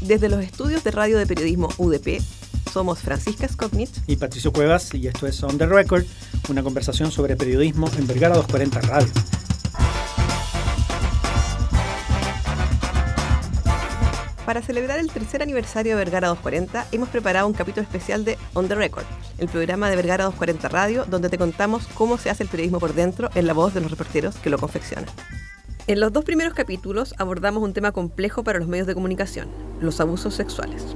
Desde los estudios de radio de periodismo UDP, somos Francisca Skopnitz y Patricio Cuevas y esto es On the Record, una conversación sobre periodismo en Vergara 240 Radio. Para celebrar el tercer aniversario de Vergara 240, hemos preparado un capítulo especial de On the Record, el programa de Vergara 240 Radio, donde te contamos cómo se hace el periodismo por dentro en la voz de los reporteros que lo confeccionan. En los dos primeros capítulos abordamos un tema complejo para los medios de comunicación, los abusos sexuales.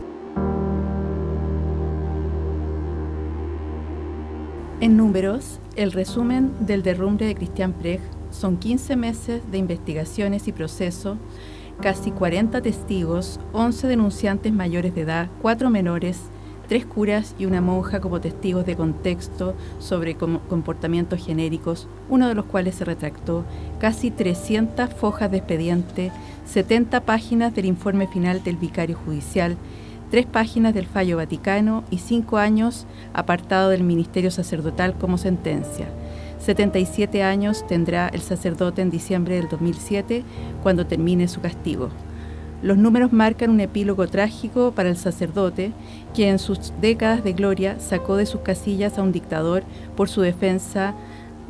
En números, el resumen del derrumbe de Cristian Preg son 15 meses de investigaciones y proceso casi 40 testigos, 11 denunciantes mayores de edad, 4 menores, 3 curas y una monja como testigos de contexto sobre comportamientos genéricos, uno de los cuales se retractó, casi 300 fojas de expediente, 70 páginas del informe final del vicario judicial, 3 páginas del fallo vaticano y 5 años apartado del ministerio sacerdotal como sentencia. 77 años tendrá el sacerdote en diciembre del 2007 cuando termine su castigo. Los números marcan un epílogo trágico para el sacerdote, que en sus décadas de gloria sacó de sus casillas a un dictador por su defensa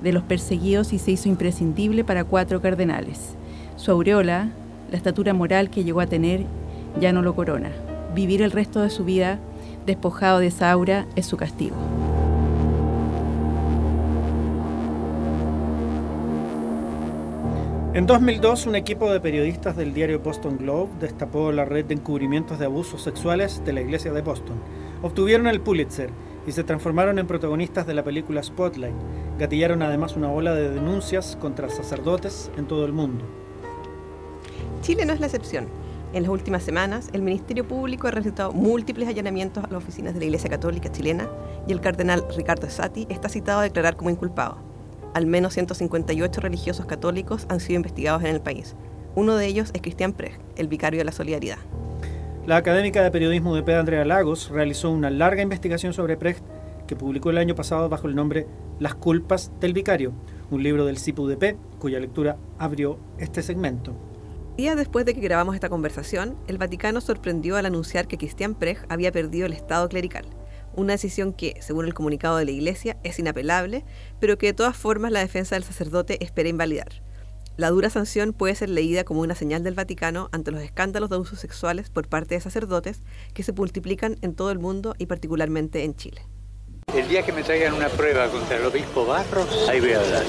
de los perseguidos y se hizo imprescindible para cuatro cardenales. Su aureola, la estatura moral que llegó a tener, ya no lo corona. Vivir el resto de su vida despojado de esa aura es su castigo. En 2002, un equipo de periodistas del diario Boston Globe destapó la red de encubrimientos de abusos sexuales de la iglesia de Boston. Obtuvieron el Pulitzer y se transformaron en protagonistas de la película Spotlight. Gatillaron además una ola de denuncias contra sacerdotes en todo el mundo. Chile no es la excepción. En las últimas semanas, el Ministerio Público ha realizado múltiples allanamientos a las oficinas de la Iglesia Católica chilena y el cardenal Ricardo Sati está citado a declarar como inculpado al menos 158 religiosos católicos han sido investigados en el país. Uno de ellos es Cristian Preg, el vicario de la Solidaridad. La académica de periodismo de P. Andrea Lagos realizó una larga investigación sobre Precht que publicó el año pasado bajo el nombre Las culpas del vicario, un libro del CIPUDP cuya lectura abrió este segmento. Días después de que grabamos esta conversación, el Vaticano sorprendió al anunciar que Cristian Preg había perdido el estado clerical una decisión que, según el comunicado de la Iglesia, es inapelable, pero que de todas formas la defensa del sacerdote espera invalidar. La dura sanción puede ser leída como una señal del Vaticano ante los escándalos de abusos sexuales por parte de sacerdotes que se multiplican en todo el mundo y particularmente en Chile. El día que me traigan una prueba contra el obispo Barros, ahí voy a hablar.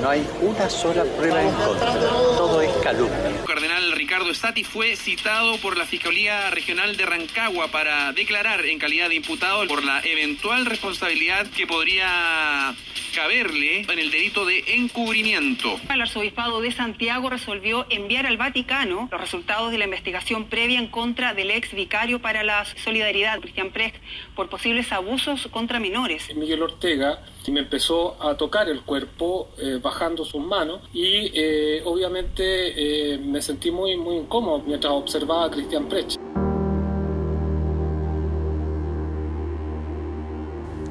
No hay una sola prueba en contra. Todo es calumnia. El cardenal Ricardo Stati fue citado por la Fiscalía Regional de Rancagua para declarar en calidad de imputado por la eventual responsabilidad que podría caberle en el delito de encubrimiento. El arzobispado de Santiago resolvió enviar al Vaticano los resultados de la investigación previa en contra del ex vicario para la solidaridad, Cristian Precht, por posibles abusos contra menores. Miguel Ortega me empezó a tocar el cuerpo eh, bajando sus manos y eh, obviamente eh, me sentí muy, muy incómodo mientras observaba a Cristian Precht.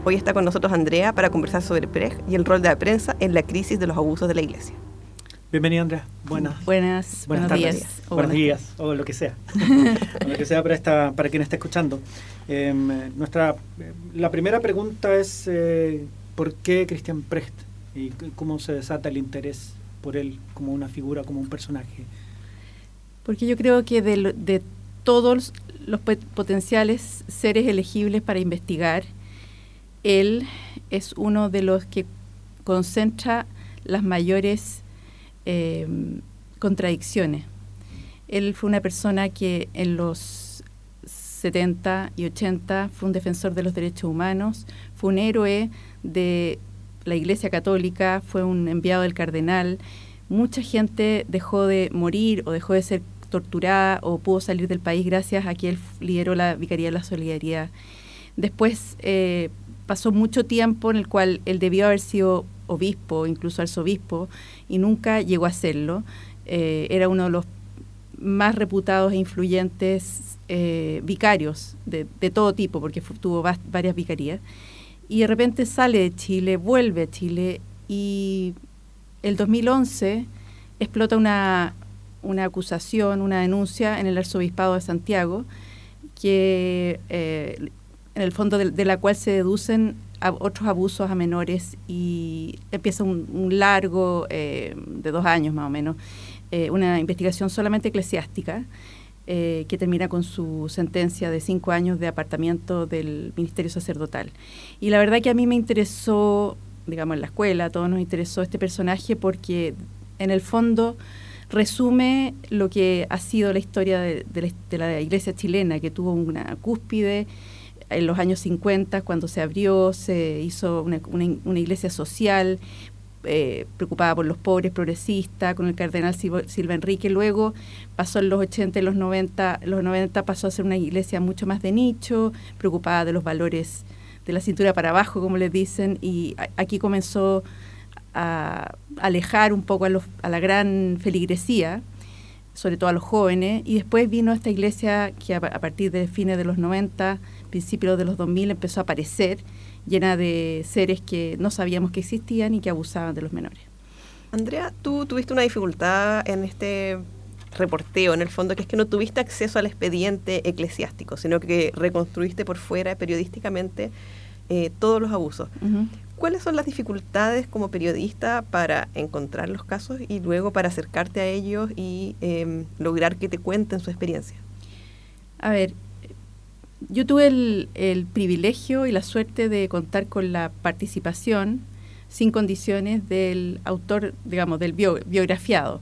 Hoy está con nosotros Andrea para conversar sobre PREG y el rol de la prensa en la crisis de los abusos de la Iglesia. Bienvenida, Andrea. Buenas. Buenas, buenos días. O buenos días, o lo que sea. lo que sea para, esta, para quien está escuchando. Em, nuestra, la primera pregunta es, eh, ¿por qué Cristian Precht? ¿Y cómo se desata el interés por él como una figura, como un personaje? Porque yo creo que de, de todos los potenciales seres elegibles para investigar, él es uno de los que concentra las mayores eh, contradicciones. Él fue una persona que en los 70 y 80 fue un defensor de los derechos humanos, fue un héroe de la Iglesia Católica, fue un enviado del cardenal. Mucha gente dejó de morir o dejó de ser torturada o pudo salir del país gracias a que él lideró la Vicaría de la Solidaridad. Después eh, pasó mucho tiempo en el cual él debió haber sido obispo, incluso arzobispo, y nunca llegó a serlo. Eh, era uno de los más reputados e influyentes eh, vicarios de, todo tipo, porque tuvo varias vicarías. Y de repente sale de Chile, vuelve a Chile y el 2011 explota una, una acusación, una denuncia en el arzobispado de Santiago que eh, en el fondo de, la cual se deducen otros abusos a menores y empieza un, largo eh, de dos años más o menos, eh, una investigación solamente eclesiástica eh, que termina con su sentencia de cinco años de apartamiento del ministerio sacerdotal. Y la verdad que a mí me interesó, digamos, en la escuela, a todos nos interesó este personaje porque en el fondo resume lo que ha sido la historia de, la, iglesia chilena, que tuvo una cúspide en los años 50, cuando se abrió, se hizo una, iglesia social, eh, preocupada por los pobres, progresista, con el cardenal Silva Enrique. Luego pasó en los 80 y los 90, los 90 pasó a ser una iglesia mucho más de nicho, preocupada de los valores de la cintura para abajo, como les dicen, y aquí comenzó a alejar un poco a, a la gran feligresía, sobre todo a los jóvenes, y después vino esta iglesia que a, partir de fines de los 90, principios de los 2000 empezó a aparecer, llena de seres que no sabíamos que existían y que abusaban de los menores. Andrea, tú tuviste una dificultad en este reporteo, en el fondo, que es que no tuviste acceso al expediente eclesiástico, sino que reconstruiste por fuera periodísticamente eh, todos los abusos. ¿Cuáles son las dificultades como periodista para encontrar los casos y luego para acercarte a ellos y em, lograr que te cuenten su experiencia? A ver, yo tuve el, privilegio y la suerte de contar con la participación sin condiciones del autor, digamos, del biografiado.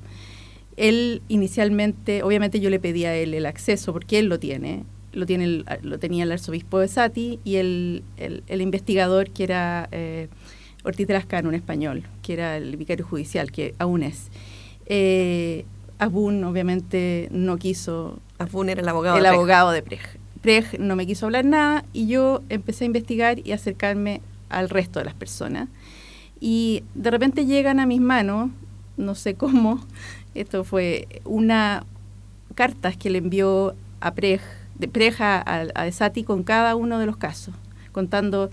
Él inicialmente, obviamente yo le pedí a él el acceso porque él lo tiene, lo, tiene lo tenía el arzobispo de Sati y el, el, investigador que era eh, Ortiz de Lascano, un español, que era el vicario judicial, que aún es. Eh, Abun obviamente no quiso... Abun era el abogado el de abogado de Prej. Prej no me quiso hablar nada y yo empecé a investigar y acercarme al resto de las personas. Y de repente llegan a mis manos, no sé cómo, esto fue una cartas que le envió a Prej preja a, a Sati con cada uno de los casos, contando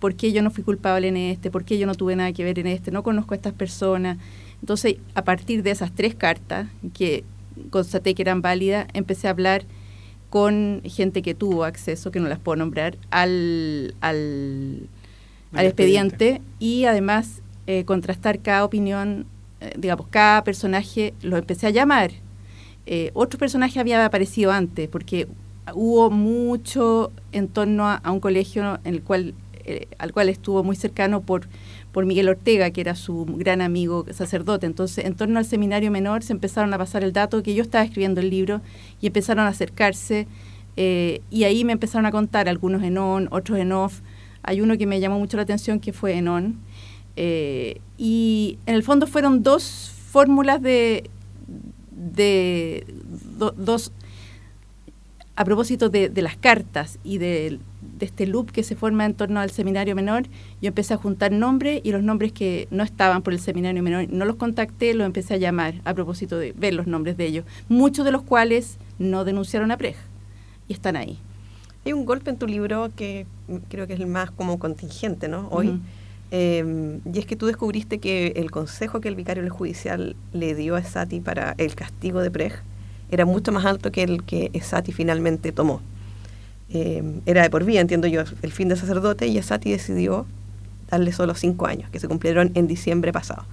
por qué yo no fui culpable en este, por qué yo no tuve nada que ver en este, no conozco a estas personas. Entonces, a partir de esas tres cartas que constaté que eran válidas, empecé a hablar con gente que tuvo acceso, que no las puedo nombrar, al, al, expediente. y además eh, contrastar cada opinión, eh, digamos, cada personaje, lo empecé a llamar. Eh, otro personaje había aparecido antes, porque hubo mucho en torno a, un colegio en el cual, eh, al cual estuvo muy cercano por, por Miguel Ortega, que era su gran amigo sacerdote. Entonces, en torno al seminario menor se empezaron a pasar el dato que yo estaba escribiendo el libro y empezaron a acercarse. Eh, y ahí me empezaron a contar, algunos en on, otros en off. Hay uno que me llamó mucho la atención que fue en on. Eh, y en el fondo fueron dos fórmulas de, de dos a propósito de, las cartas y de, este loop que se forma en torno al seminario menor, yo empecé a juntar nombres y los nombres que no estaban por el seminario menor, no los contacté, los empecé a llamar a propósito de ver los nombres de ellos, muchos de los cuales no denunciaron a Prej y están ahí. Hay un golpe en tu libro que creo que es el más como contingente, ¿no? Hoy. Em, y es que tú descubriste que el consejo que el vicario judicial le dio a Sati para el castigo de Prej era mucho más alto que el que Esati finalmente tomó. Eh, era de por vida, entiendo yo, el fin de sacerdote, y Esati decidió darle solo cinco años, que se cumplieron en diciembre pasado.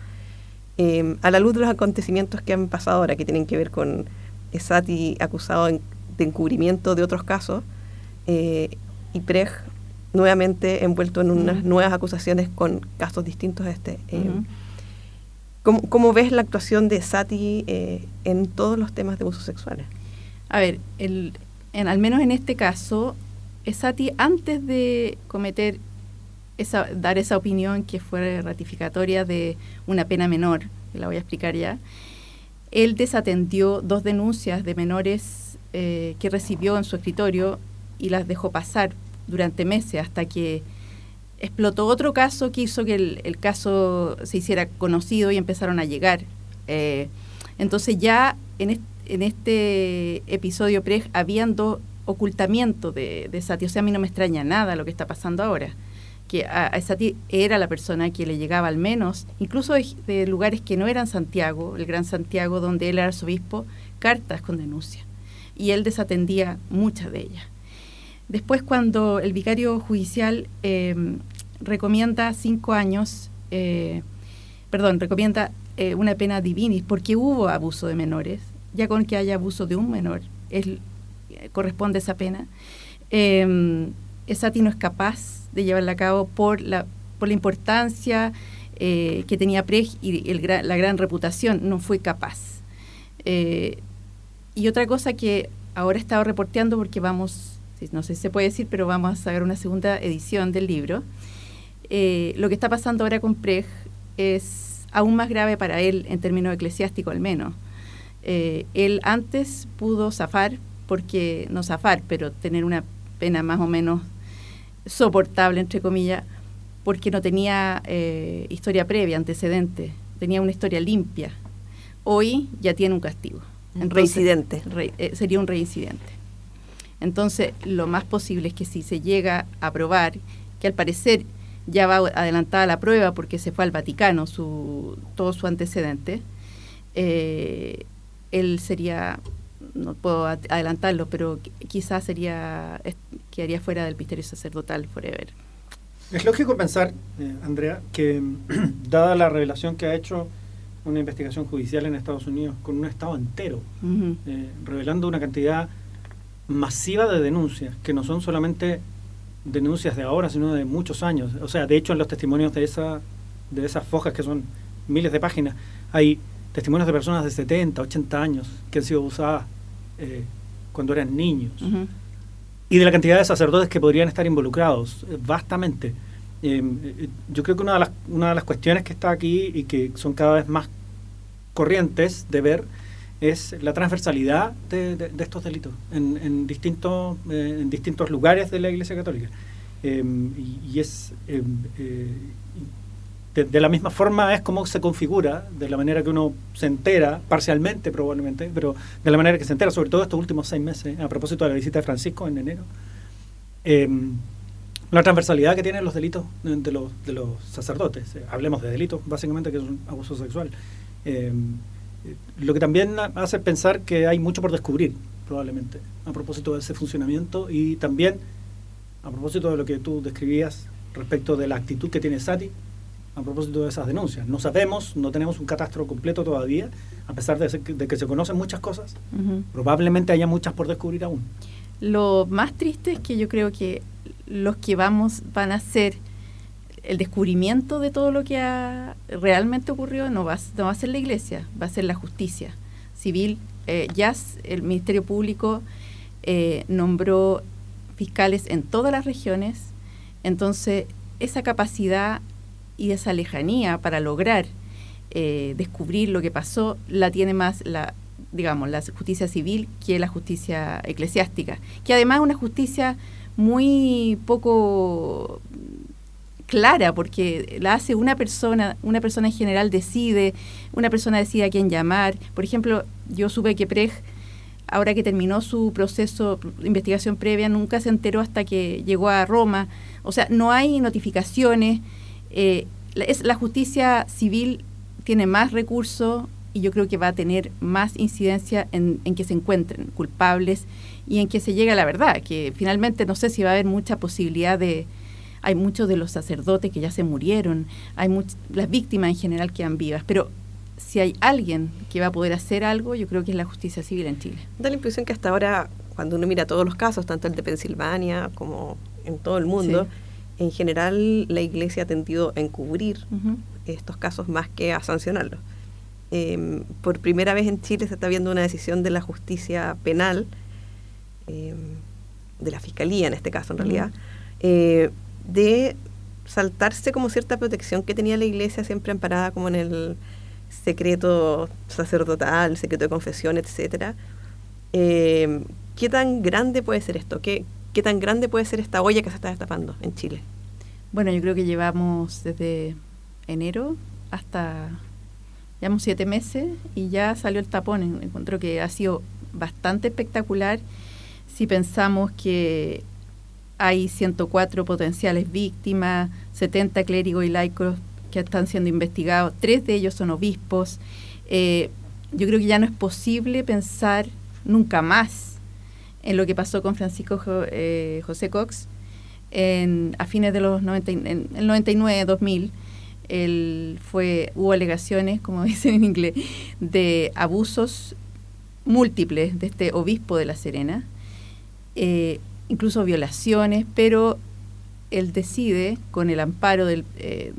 Eh, a la luz de los acontecimientos que han pasado ahora, que tienen que ver con Esati acusado de encubrimiento de otros casos, eh, y Prej nuevamente envuelto en unas nuevas acusaciones con casos distintos a este. ¿Cómo, ves la actuación de Sati eh, en todos los temas de abusos sexuales? A ver, el, en, al menos en este caso, Sati antes de cometer esa, dar esa opinión que fue ratificatoria de una pena menor, que la voy a explicar ya, él desatendió dos denuncias de menores eh, que recibió en su escritorio y las dejó pasar durante meses hasta que explotó otro caso que hizo que el, caso se hiciera conocido y empezaron a llegar. Eh, entonces ya en, este episodio pre habían dos ocultamientos de, de, Sati. O sea, a mí no me extraña nada lo que está pasando ahora. Que a, Sati era la persona que le llegaba al menos, incluso de, lugares que no eran Santiago, el Gran Santiago, donde él era arzobispo, cartas con denuncia. Y él desatendía muchas de ellas. Después, cuando el vicario judicial em, recomienda cinco años, eh, perdón, recomienda eh, una pena divinis porque hubo abuso de menores, ya con que haya abuso de un menor, es, corresponde esa pena. Eh, Sati no es capaz de llevarla a cabo por la, por la importancia eh, que tenía Prej y la gran reputación, no fue capaz. y otra cosa que ahora he estado reporteando porque vamos no sé si se puede decir, pero vamos a sacar una segunda edición del libro. Eh, lo que está pasando ahora con Prej es aún más grave para él en términos eclesiásticos al menos. Eh, él antes pudo zafar, porque no zafar, pero tener una pena más o menos soportable, entre comillas, porque no tenía eh, historia previa, antecedente, tenía una historia limpia. Hoy ya tiene un castigo. Reincidente. sería un reincidente. Entonces, lo más posible es que si se llega a probar, que al parecer ya va adelantada la prueba porque se fue al Vaticano su, todo su antecedente, eh, él sería, no puedo adelantarlo, pero quizás sería, quedaría fuera del misterio sacerdotal forever. Es lógico pensar, eh, Andrea, que dada la revelación que ha hecho una investigación judicial en Estados Unidos con un Estado entero, eh, revelando una cantidad masiva de denuncias, que no son solamente denuncias de ahora, sino de muchos años. O sea, de hecho, en los testimonios de, esa, de esas fojas, que son miles de páginas, hay testimonios de personas de 70, 80 años que han sido abusadas eh, cuando eran niños. Y de la cantidad de sacerdotes que podrían estar involucrados, eh, vastamente. Eh, yo creo que una de, las, una de las cuestiones que está aquí y que son cada vez más corrientes de ver es la transversalidad de, estos delitos en, distintos, eh, en distintos lugares de la Iglesia Católica. Em, y, es em, eh, de, la misma forma es como se configura, de la manera que uno se entera, parcialmente probablemente, pero de la manera que se entera, sobre todo estos últimos seis meses, a propósito de la visita de Francisco en enero, em, la transversalidad que tienen los delitos de los, de los sacerdotes. Eh, hablemos de delitos, básicamente, que es un abuso sexual lo que también hace pensar que hay mucho por descubrir, probablemente, a propósito de ese funcionamiento y también a propósito de lo que tú describías respecto de la actitud que tiene Sati, a propósito de esas denuncias. No sabemos, no tenemos un catastro completo todavía, a pesar de, que se conocen muchas cosas, probablemente haya muchas por descubrir aún. Lo más triste es que yo creo que los que vamos van a ser el descubrimiento de todo lo que ha realmente ocurrió no va, no va a ser la iglesia, va a ser la justicia civil. Eh, ya el Ministerio Público eh, nombró fiscales en todas las regiones, entonces esa capacidad y esa lejanía para lograr eh, descubrir lo que pasó la tiene más la digamos la justicia civil que la justicia eclesiástica, que además es una justicia muy poco clara, porque la hace una persona, una persona en general decide, una persona decide a quién llamar. Por ejemplo, yo supe que Prej, ahora que terminó su proceso de investigación previa, nunca se enteró hasta que llegó a Roma. O sea, no hay notificaciones. Eh, es, la justicia civil tiene más recursos y yo creo que va a tener más incidencia en, en, que se encuentren culpables y en que se llegue a la verdad, que finalmente no sé si va a haber mucha posibilidad de, hay muchos de los sacerdotes que ya se murieron, hay las víctimas en general que han vivas, pero si hay alguien que va a poder hacer algo, yo creo que es la justicia civil en Chile. Da la impresión que hasta ahora, cuando uno mira todos los casos, tanto el de Pensilvania como en todo el mundo, en general la Iglesia ha tendido a encubrir estos casos más que a sancionarlos. Em, por primera vez en Chile se está viendo una decisión de la justicia penal, em, de la Fiscalía en este caso en realidad, eh, de saltarse como cierta protección que tenía la iglesia siempre amparada como en el secreto sacerdotal, secreto de confesión, etcétera. Eh, ¿Qué tan grande puede ser esto? ¿Qué, ¿Qué tan grande puede ser esta olla que se está destapando en Chile? Bueno, yo creo que llevamos desde enero hasta, llevamos siete meses y ya salió el tapón. Encuentro que ha sido bastante espectacular si pensamos que hay 104 potenciales víctimas, 70 clérigos y laicos que están siendo investigados, tres de ellos son obispos. Eh, yo creo que ya no es posible pensar nunca más en lo que pasó con Francisco eh, José Cox en, a fines de los 90, en el 99, 2000. Él fue, hubo alegaciones, como dicen en inglés, de abusos múltiples de este obispo de La Serena, eh, incluso violaciones, pero él decide, con el amparo del, eh,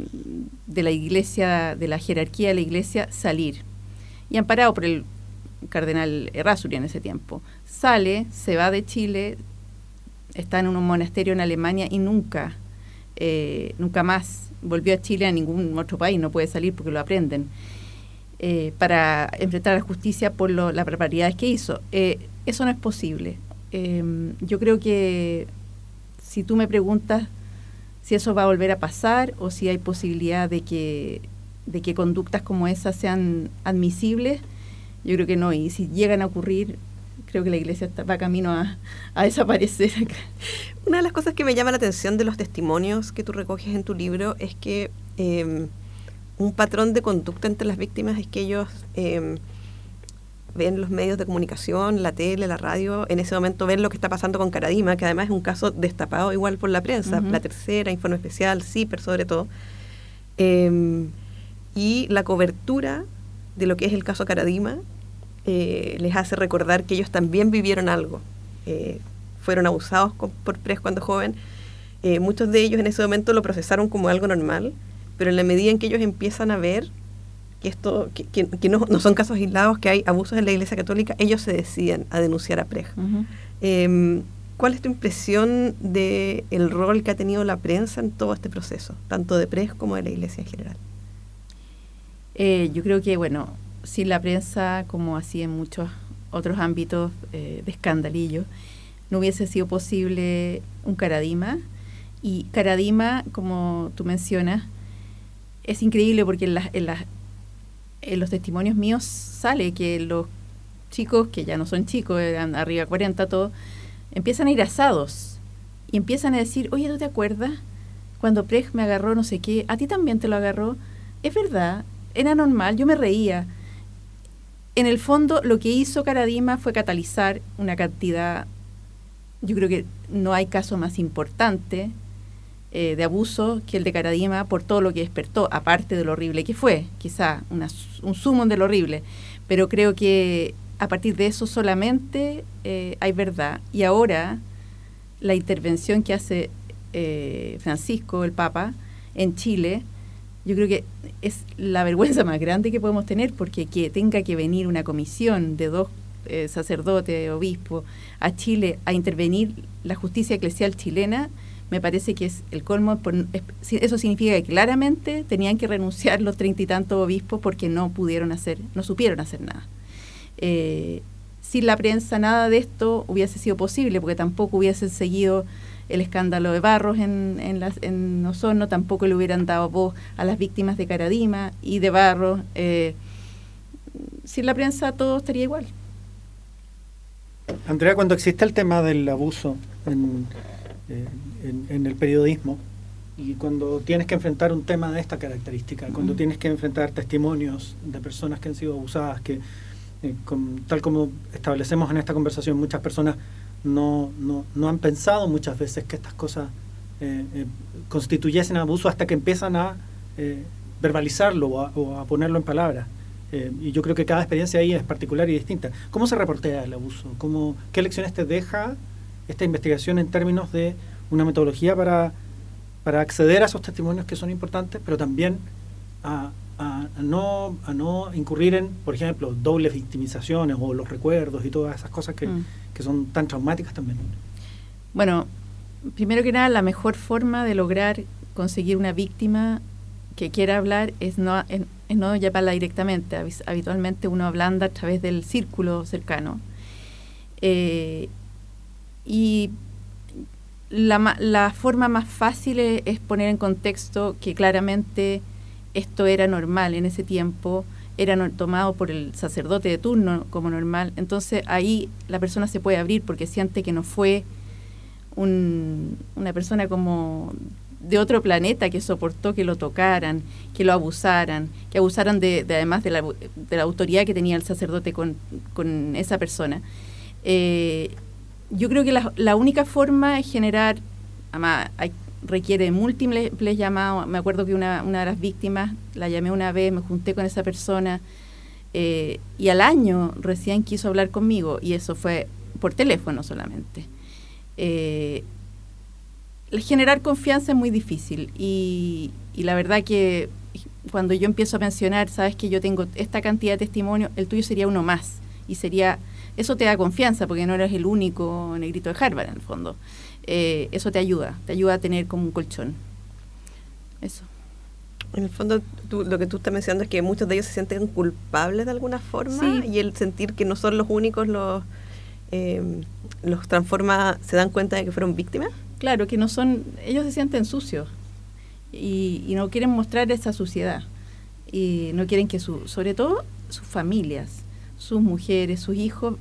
de la iglesia, de la jerarquía de la iglesia, salir. Y amparado por el cardenal Errázuri en ese tiempo. Sale, se va de Chile, está en un monasterio en Alemania y nunca, eh, nunca más volvió a Chile a ningún otro país, no puede salir porque lo aprenden, eh, para enfrentar a la justicia por lo, las barbaridades que hizo. Eso no es posible. Yo creo que si tú me preguntas si eso va a volver a pasar o si hay posibilidad de que, de que conductas como esas sean admisibles, yo creo que no. Y si llegan a ocurrir, creo que la iglesia va camino a, desaparecer. Una de las cosas que me llama la atención de los testimonios que tú recoges en tu libro es que em, un patrón de conducta entre las víctimas es que ellos em, ven los medios de comunicación, la tele, la radio, en ese momento ven lo que está pasando con Caradima, que además es un caso destapado igual por la prensa, la tercera, Informe Especial, CIPER sobre todo, em, y la cobertura de lo que es el caso Caradima eh, les hace recordar que ellos también vivieron algo, eh, fueron abusados por PRES cuando joven, eh, muchos de ellos en ese momento lo procesaron como algo normal, pero en la medida en que ellos empiezan a ver que esto que, no, son casos aislados, que hay abusos en la Iglesia Católica, ellos se deciden a denunciar a Preja. Em, ¿Cuál es tu impresión del el rol que ha tenido la prensa en todo este proceso, tanto de Prej como de la Iglesia en general? Eh, yo creo que, bueno, sin la prensa, como así en muchos otros ámbitos eh, de escandalillo, no hubiese sido posible un Caradima. Y Caradima, como tú mencionas, es increíble porque en las, en las en los testimonios míos sale que los chicos, que ya no son chicos, eran arriba de 40 todos, empiezan a ir asados y empiezan a decir, oye, ¿tú te acuerdas? Cuando Preg me agarró no sé qué, a ti también te lo agarró. Es verdad, era normal, yo me reía. En el fondo, lo que hizo Caradima fue catalizar una cantidad, yo creo que no hay caso más importante eh, de abuso que el de Caradima por todo lo que despertó, aparte de lo horrible que fue, quizá un sumo de lo horrible, pero creo que a partir de eso solamente eh, hay verdad. Y ahora la intervención que hace eh, Francisco, el Papa, en Chile, yo creo que es la vergüenza más grande que podemos tener, porque que tenga que venir una comisión de dos sacerdotes, obispos, a Chile a intervenir la justicia eclesial chilena, me parece que es el colmo. eso significa que claramente tenían que renunciar los treinta y tantos obispos porque no pudieron hacer, no supieron hacer nada. Eh, sin la prensa nada de esto hubiese sido posible porque tampoco hubiesen seguido el escándalo de Barros en, en, las, en Osorno, tampoco le hubieran dado voz a las víctimas de Caradima y de Barros. Eh, sin la prensa todo estaría igual. Andrea, cuando existe el tema del abuso en, eh, en, el periodismo y cuando tienes que enfrentar un tema de esta característica, cuando tienes que enfrentar testimonios de personas que han sido abusadas, que eh, tal como establecemos en esta conversación, muchas personas no, no, no han pensado muchas veces que estas cosas eh, constituyesen abuso hasta que empiezan a verbalizarlo o a, ponerlo en palabras. y yo creo que cada experiencia ahí es particular y distinta. ¿Cómo se reportea el abuso? ¿Cómo, ¿Qué lecciones te deja esta investigación en términos de una metodología para, para acceder a esos testimonios que son importantes, pero también a, no, a no incurrir en, por ejemplo, dobles victimizaciones o los recuerdos y todas esas cosas que, mm. que son tan traumáticas también. Bueno, primero que nada, la mejor forma de lograr conseguir una víctima que quiera hablar es no, es, no llamarla directamente. Habitualmente uno hablando a través del círculo cercano. Eh, y la, la forma más fácil es, poner en contexto que claramente esto era normal en ese tiempo, era tomado por el sacerdote de turno como normal. Entonces ahí la persona se puede abrir porque siente que no fue una persona como de otro planeta que soportó que lo tocaran, que lo abusaran, que abusaran de, además de la, autoridad que tenía el sacerdote con, con esa persona. Eh, yo creo que la, la única forma es generar, además requiere múltiples llamados, me acuerdo que una, una de las víctimas la llamé una vez, me junté con esa persona eh, y al año recién quiso hablar conmigo y eso fue por teléfono solamente. Eh, generar confianza es muy difícil y, y, la verdad que cuando yo empiezo a mencionar, sabes que yo tengo esta cantidad de testimonio, el tuyo sería uno más y sería, eso te da confianza porque no eres el único negrito de Harvard en el fondo. Eh, eso te ayuda, te ayuda a tener como un colchón. Eso. En el fondo, lo que tú estás mencionando es que muchos de ellos se sienten culpables de alguna forma y el sentir que no son los únicos los, eh, los transforma, se dan cuenta de que fueron víctimas. Claro, que no son, ellos se sienten sucios y, y no quieren mostrar esa suciedad y no quieren que su, sobre todo sus familias, sus mujeres, sus hijos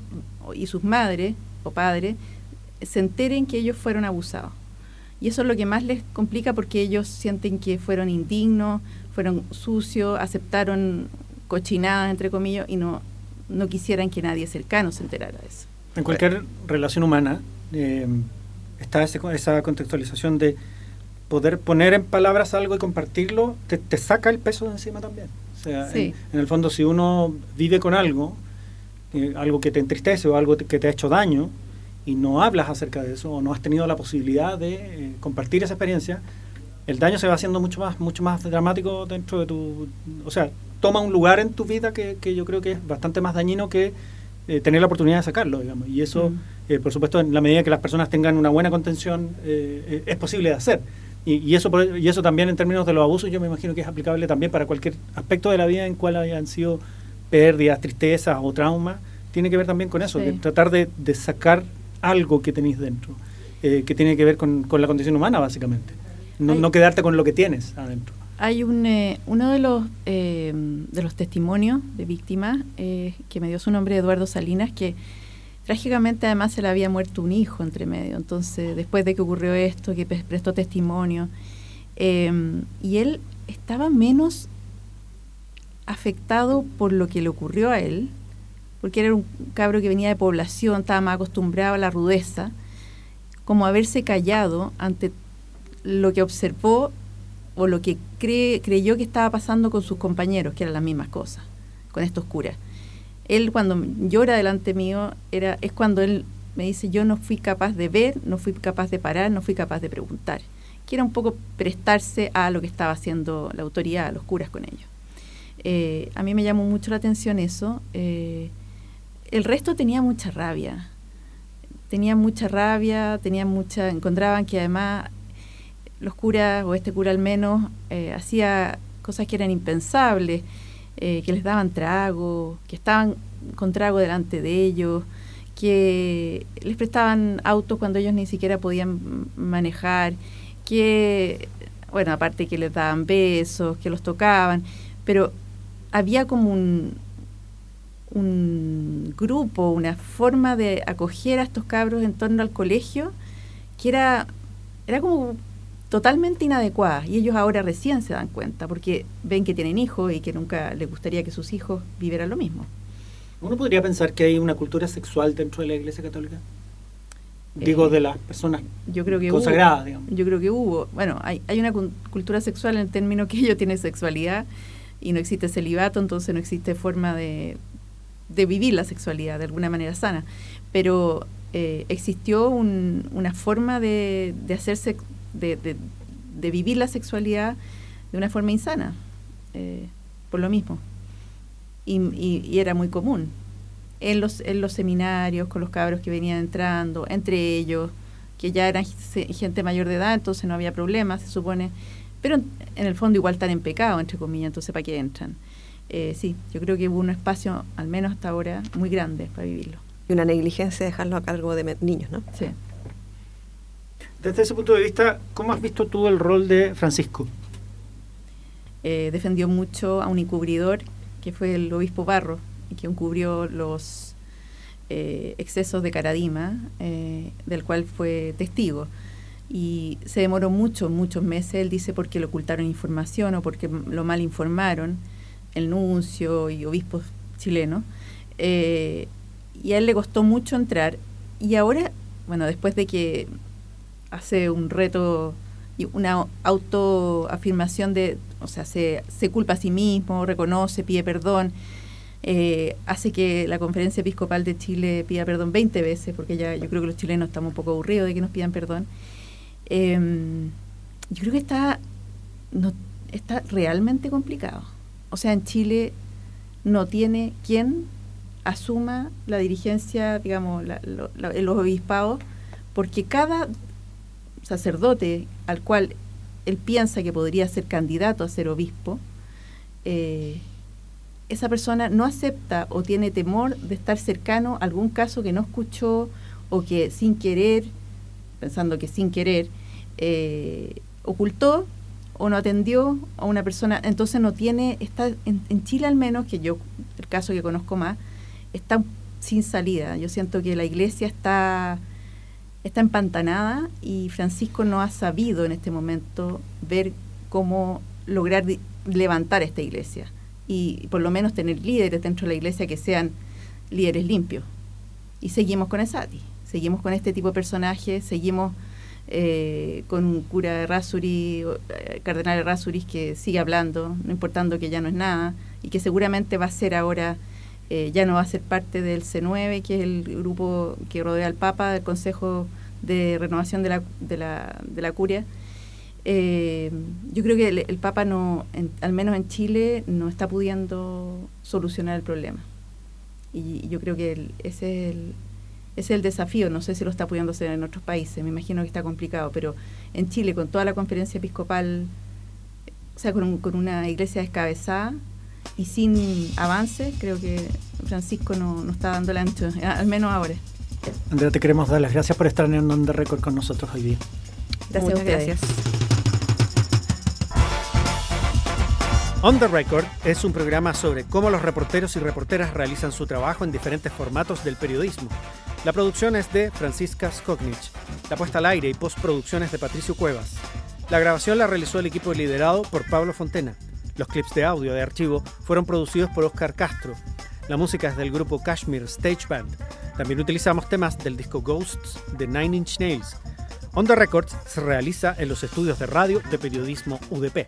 y sus madres o padres se enteren que ellos fueron abusados. Y eso es lo que más les complica porque ellos sienten que fueron indignos, fueron sucios, aceptaron cochinadas, entre comillas, y no, no quisieran que nadie cercano se enterara de eso. En cualquier relación humana eh, está esa contextualización de poder poner en palabras algo y compartirlo, te, saca el peso de encima también. O sea, en, el fondo, si uno vive con algo, eh, algo que te entristece o algo que te ha hecho daño, y no hablas acerca de eso o no has tenido la posibilidad de eh, compartir esa experiencia, el daño se va haciendo mucho más, mucho más dramático dentro de tu... O sea, toma un lugar en tu vida que, que yo creo que es bastante más dañino que eh, tener la oportunidad de sacarlo, digamos. Y eso, mm. eh, por supuesto, en la medida que las personas tengan una buena contención, es posible de hacer. Y, y, eso, y eso también en términos de los abusos, yo me imagino que es aplicable también para cualquier aspecto de la vida en cual hayan sido pérdidas, tristezas o traumas. Tiene que ver también con eso, de tratar de, de sacar algo que tenéis dentro, eh, que tiene que ver con, la condición humana, básicamente. No, quedarte con lo que tienes adentro. Hay un, eh, uno de los, eh, de los testimonios de víctimas que me dio su nombre Eduardo Salinas, que trágicamente además se le había muerto un hijo entre medio. Entonces, después de que ocurrió esto, que prestó testimonio, y él estaba menos afectado por lo que le ocurrió a él, porque era un cabro que venía de población, estaba más acostumbrado a la rudeza, como haberse callado ante lo que observó o lo que creyó que estaba pasando con sus compañeros, que eran las mismas cosas, con estos curas. Él cuando llora delante mío, era, es cuando él me dice, yo no fui capaz de ver, no fui capaz de parar, no fui capaz de preguntar. Que un poco prestarse a lo que estaba haciendo la autoridad, los curas con ellos. Eh, a mí me llamó mucho la atención eso. Eh, el resto tenía mucha rabia. Tenía mucha rabia, tenía mucha, encontraban que además los curas, o este cura al menos, eh, hacía cosas que eran impensables, eh, que les daban trago, que estaban con trago delante de ellos, que les prestaban autos cuando ellos ni siquiera podían manejar, que, bueno, aparte que les daban besos, que los tocaban, pero había como un, un grupo, una forma de acoger a estos cabros en torno al colegio que era, era como totalmente inadecuada y ellos ahora recién se dan cuenta porque ven que tienen hijos y que nunca les gustaría que sus hijos vivieran lo mismo. ¿Uno podría pensar que hay una cultura sexual dentro de la Iglesia Católica? Digo, eh, de las personas yo creo que consagradas, digamos. Yo creo que hubo. Bueno, hay, hay una cultura sexual en el término que ellos tienen sexualidad y no existe celibato, entonces no existe forma de, de vivir la sexualidad de alguna manera sana, pero eh, existió una forma de, de hacerse, de, de, vivir la sexualidad de una forma insana, eh, por lo mismo. Y, y, era muy común. En los, en los seminarios, con los cabros que venían entrando, entre ellos, que ya eran gente mayor de edad, entonces no había problema, se supone. Pero en el fondo igual están en pecado, entre comillas, entonces ¿para qué entran? Eh, sí, yo creo que hubo un espacio, al menos hasta ahora, muy grande para vivirlo. Y una negligencia dejarlo a cargo de niños, ¿no? Sí. Desde ese punto de vista, ¿cómo has visto tú el rol de Francisco? Eh, defendió mucho a un encubridor, que fue el obispo Barro, y que encubrió los eh, excesos de Caradima, del cual fue testigo. Y se demoró mucho, muchos meses, él dice, porque le ocultaron información o porque lo mal informaron el nuncio y obispos chilenos, eh, y a él le costó mucho entrar, y ahora bueno, después de que hace un reto y una autoafirmación de, o sea, se, se culpa a sí mismo, reconoce, pide perdón, eh, hace que la Conferencia Episcopal de Chile pida perdón 20 veces, porque ya yo creo que los chilenos estamos un poco aburridos de que nos pidan perdón. Em, yo creo que está, no, está realmente complicado. O sea, en Chile no tiene quien asuma la dirigencia, digamos, la, los obispados, porque cada sacerdote al cual él piensa que podría ser candidato a ser obispo, eh, esa persona no acepta o tiene temor de estar cercano a algún caso que no escuchó o que sin querer, pensando que sin querer, eh, ocultó o no atendió a una persona, entonces no tiene, está en, en, Chile al menos, que yo, el caso que conozco más, está sin salida. Yo siento que la iglesia está está empantanada y Francisco no ha sabido en este momento ver cómo lograr levantar esta iglesia y por lo menos tener líderes dentro de la iglesia que sean líderes limpios. Y seguimos con Esati, seguimos con este tipo de personajes, seguimos eh, con un cura de Rasuri, eh, cardenal de Rasuris que sigue hablando, no importando que ya no es nada, y que seguramente va a ser ahora, eh, ya no va a ser parte del C9, que es el grupo que rodea al Papa, del Consejo de renovación de la, de la, de la curia. Yo creo que el, Papa, no, al menos en Chile, no está pudiendo solucionar el problema. Y, yo creo que ese, es el, es el desafío. No sé si lo está pudiendo hacer en otros países, me imagino que está complicado, pero en Chile, con toda la conferencia episcopal, o sea, con, con una iglesia descabezada y sin avance, creo que Francisco no, no está dando el ancho, al menos ahora. Andrea, te queremos dar las gracias por estar en On The Record con nosotros hoy día. Gracias gracias. On the Record es un programa sobre cómo los reporteros y reporteras realizan su trabajo en diferentes formatos del periodismo. La producción es de Francisca Skoknich. La puesta al aire y postproducción es de Patricio Cuevas. La grabación la realizó el equipo liderado por Pablo Fontena. Los clips de audio de archivo fueron producidos por Oscar Castro. La música es del grupo Kashmir Stage Band. También utilizamos temas del disco Ghosts de Nine Inch Nails. On the Records se realiza en los estudios de radio de periodismo UDP.